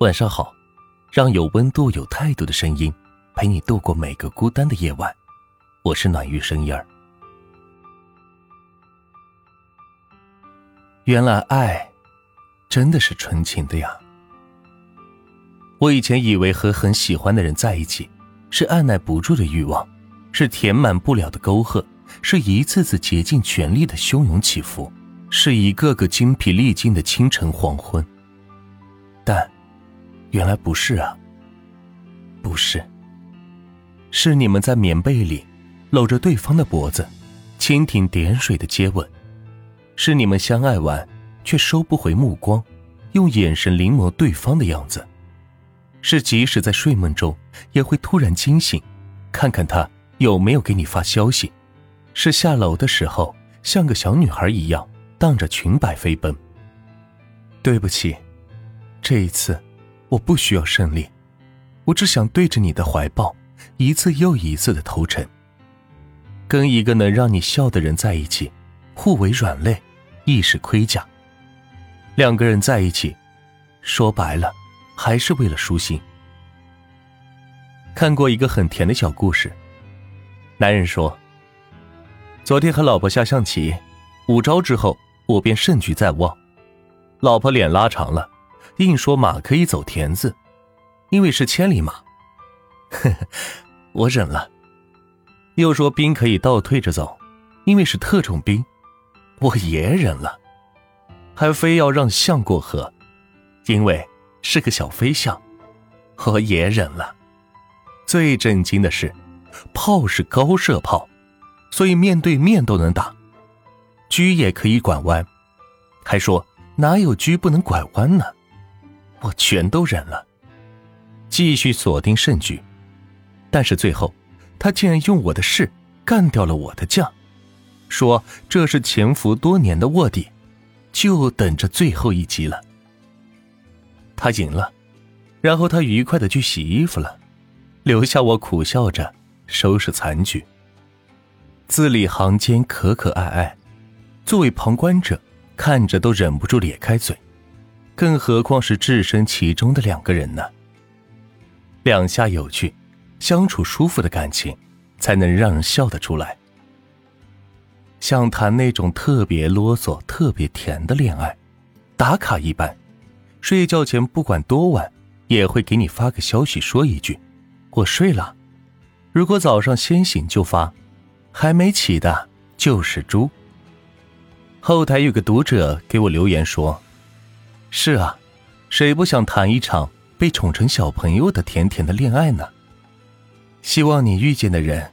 晚上好，让有温度、有态度的声音陪你度过每个孤单的夜晚。我是暖玉声音儿。原来爱真的是纯情的呀！我以前以为和很喜欢的人在一起，是按耐不住的欲望，是填满不了的沟壑，是一次次竭尽全力的汹涌起伏，是一个个精疲力尽的清晨黄昏。但。原来不是啊，不是。是你们在棉被里搂着对方的脖子，蜻蜓点水的接吻；是你们相爱完却收不回目光，用眼神临摹对方的样子；是即使在睡梦中也会突然惊醒，看看他有没有给你发消息；是下楼的时候像个小女孩一样荡着裙摆飞奔。对不起，这一次。我不需要胜利，我只想对着你的怀抱，一次又一次的投诚。跟一个能让你笑的人在一起，互为软肋，亦是盔甲。两个人在一起，说白了，还是为了舒心。看过一个很甜的小故事，男人说：“昨天和老婆下象棋，五招之后，我便胜局在望。老婆脸拉长了。”硬说马可以走田字，因为是千里马。呵呵，我忍了。又说兵可以倒退着走，因为是特种兵，我也忍了。还非要让象过河，因为是个小飞象，我也忍了。最震惊的是，炮是高射炮，所以面对面都能打。车也可以拐弯，还说哪有车不能拐弯呢？我全都忍了，继续锁定胜局，但是最后，他竟然用我的势干掉了我的将，说这是潜伏多年的卧底，就等着最后一击了。他赢了，然后他愉快的去洗衣服了，留下我苦笑着收拾残局。字里行间可可爱爱，作为旁观者看着都忍不住咧开嘴。更何况是置身其中的两个人呢？两下有趣、相处舒服的感情，才能让人笑得出来。像谈那种特别啰嗦、特别甜的恋爱，打卡一般，睡觉前不管多晚，也会给你发个消息，说一句“我睡了”。如果早上先醒就发，还没起的就是猪。后台有个读者给我留言说。是啊，谁不想谈一场被宠成小朋友的甜甜的恋爱呢？希望你遇见的人，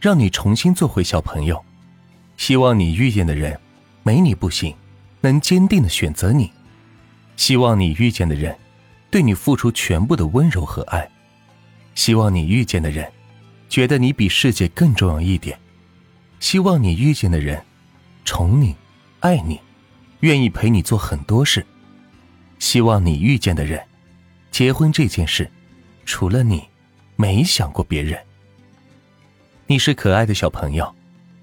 让你重新做回小朋友；希望你遇见的人，没你不行，能坚定的选择你；希望你遇见的人，对你付出全部的温柔和爱；希望你遇见的人，觉得你比世界更重要一点；希望你遇见的人，宠你，爱你，愿意陪你做很多事。希望你遇见的人，结婚这件事，除了你，没想过别人。你是可爱的小朋友，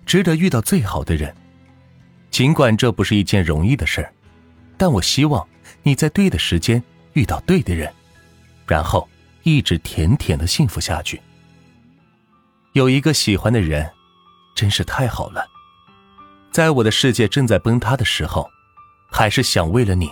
值得遇到最好的人。尽管这不是一件容易的事儿，但我希望你在对的时间遇到对的人，然后一直甜甜的幸福下去。有一个喜欢的人，真是太好了。在我的世界正在崩塌的时候，还是想为了你。